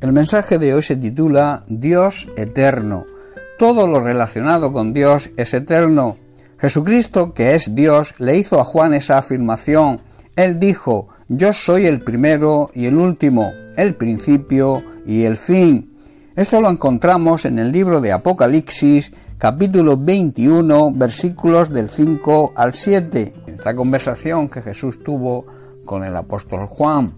El mensaje de hoy se titula Dios eterno. Todo lo relacionado con Dios es eterno. Jesucristo, que es Dios, le hizo a Juan esa afirmación. Él dijo, Yo soy el primero y el último, el principio y el fin. Esto lo encontramos en el libro de Apocalipsis, capítulo 21, versículos del 5 al 7. Esta conversación que Jesús tuvo con el apóstol Juan.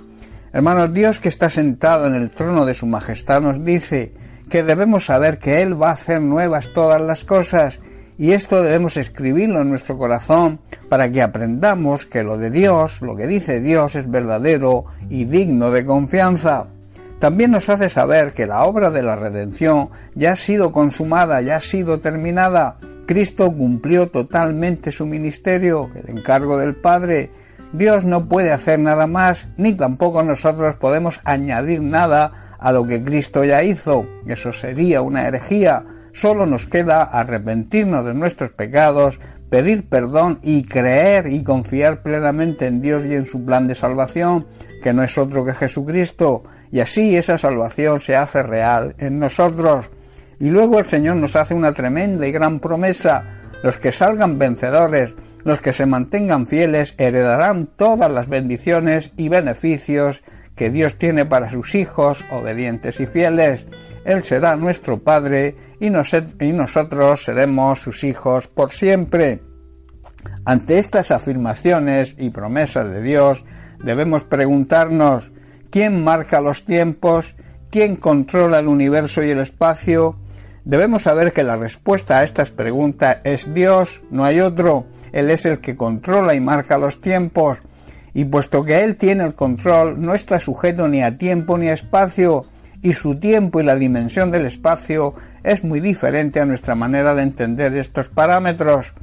Hermanos, Dios que está sentado en el trono de su majestad nos dice que debemos saber que Él va a hacer nuevas todas las cosas y esto debemos escribirlo en nuestro corazón para que aprendamos que lo de Dios, lo que dice Dios es verdadero y digno de confianza. También nos hace saber que la obra de la redención ya ha sido consumada, ya ha sido terminada. Cristo cumplió totalmente su ministerio, el encargo del Padre, Dios no puede hacer nada más, ni tampoco nosotros podemos añadir nada a lo que Cristo ya hizo. Eso sería una herejía. Solo nos queda arrepentirnos de nuestros pecados, pedir perdón y creer y confiar plenamente en Dios y en su plan de salvación, que no es otro que Jesucristo, y así esa salvación se hace real en nosotros. Y luego el Señor nos hace una tremenda y gran promesa. Los que salgan vencedores, los que se mantengan fieles heredarán todas las bendiciones y beneficios que Dios tiene para sus hijos obedientes y fieles. Él será nuestro Padre y, nosotros seremos sus hijos por siempre. Ante estas afirmaciones y promesas de Dios, debemos preguntarnos ¿quién marca los tiempos? ¿Quién controla el universo y el espacio? Debemos saber que la respuesta a estas preguntas es Dios, no hay otro. Él es el que controla y marca los tiempos, y puesto que Él tiene el control, no está sujeto ni a tiempo ni a espacio, y su tiempo y la dimensión del espacio es muy diferente a nuestra manera de entender estos parámetros.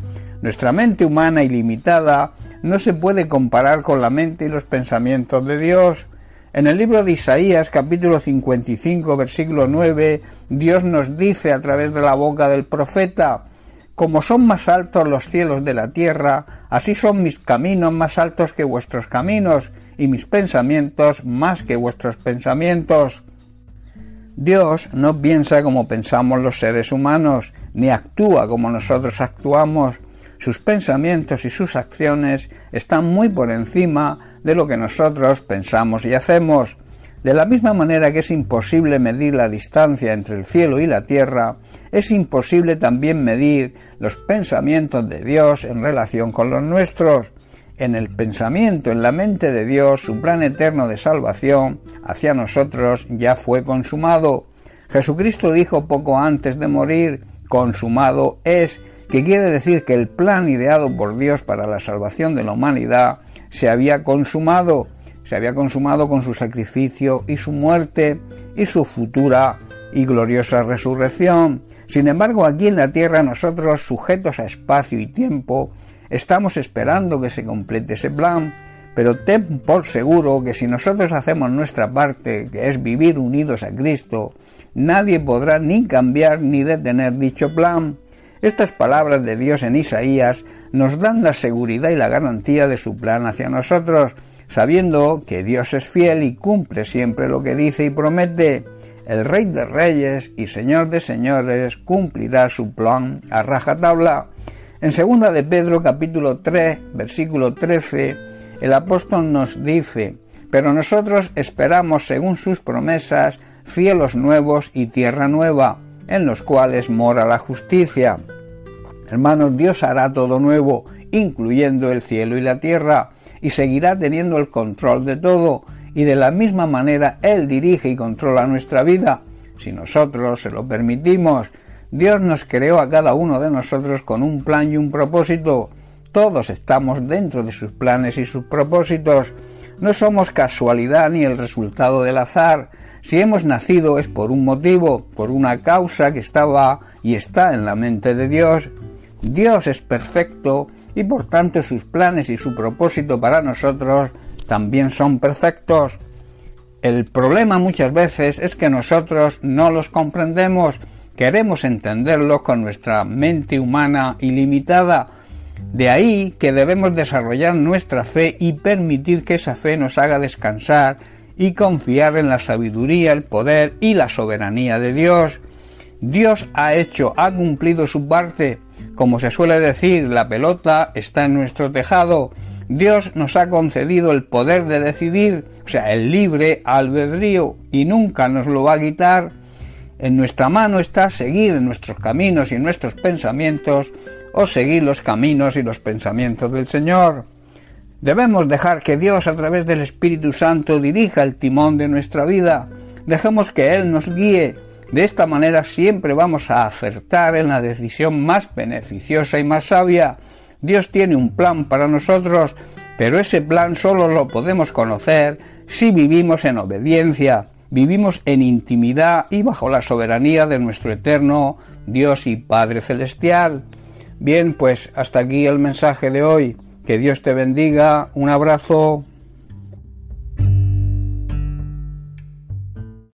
Nuestra mente humana ilimitada no se puede comparar con la mente y los pensamientos de Dios. En el libro de Isaías capítulo 55 versículo 9 Dios nos dice a través de la boca del profeta como son más altos los cielos de la tierra, así son mis caminos más altos que vuestros caminos, y mis pensamientos más que vuestros pensamientos. Dios no piensa como pensamos los seres humanos, ni actúa como nosotros actuamos. Sus pensamientos y sus acciones están muy por encima de lo que nosotros pensamos y hacemos. De la misma manera que es imposible medir la distancia entre el cielo y la tierra, es imposible también medir los pensamientos de Dios en relación con los nuestros. En el pensamiento, en la mente de Dios, su plan eterno de salvación hacia nosotros ya fue consumado. Jesucristo dijo poco antes de morir, consumado es, que quiere decir que el plan ideado por Dios para la salvación de la humanidad se había consumado se había consumado con su sacrificio y su muerte y su futura y gloriosa resurrección. Sin embargo, aquí en la tierra nosotros, sujetos a espacio y tiempo, estamos esperando que se complete ese plan, pero ten por seguro que si nosotros hacemos nuestra parte, que es vivir unidos a Cristo, nadie podrá ni cambiar ni detener dicho plan. Estas palabras de Dios en Isaías nos dan la seguridad y la garantía de su plan hacia nosotros, sabiendo que Dios es fiel y cumple siempre lo que dice y promete. El Rey de Reyes y Señor de Señores cumplirá su plan a rajatabla. En segunda de Pedro capítulo 3, versículo 13, el apóstol nos dice, pero nosotros esperamos según sus promesas cielos nuevos y tierra nueva, en los cuales mora la justicia. Hermanos, Dios hará todo nuevo, incluyendo el cielo y la tierra, y seguirá teniendo el control de todo y de la misma manera Él dirige y controla nuestra vida si nosotros se lo permitimos. Dios nos creó a cada uno de nosotros con un plan y un propósito. Todos estamos dentro de sus planes y sus propósitos. No somos casualidad ni el resultado del azar. Si hemos nacido es por un motivo, por una causa que estaba y está en la mente de Dios. Dios es perfecto y por tanto sus planes y su propósito para nosotros también son perfectos. El problema muchas veces es que nosotros no los comprendemos, queremos entenderlos con nuestra mente humana ilimitada. De ahí que debemos desarrollar nuestra fe y permitir que esa fe nos haga descansar y confiar en la sabiduría, el poder y la soberanía de Dios. Dios ha hecho, ha cumplido su parte. Como se suele decir, la pelota está en nuestro tejado. Dios nos ha concedido el poder de decidir, o sea, el libre albedrío, y nunca nos lo va a quitar. En nuestra mano está seguir nuestros caminos y nuestros pensamientos, o seguir los caminos y los pensamientos del Señor. Debemos dejar que Dios a través del Espíritu Santo dirija el timón de nuestra vida. Dejemos que Él nos guíe de esta manera siempre vamos a acertar en la decisión más beneficiosa y más sabia. Dios tiene un plan para nosotros, pero ese plan solo lo podemos conocer si vivimos en obediencia, vivimos en intimidad y bajo la soberanía de nuestro eterno Dios y Padre Celestial. Bien, pues hasta aquí el mensaje de hoy. Que Dios te bendiga. Un abrazo.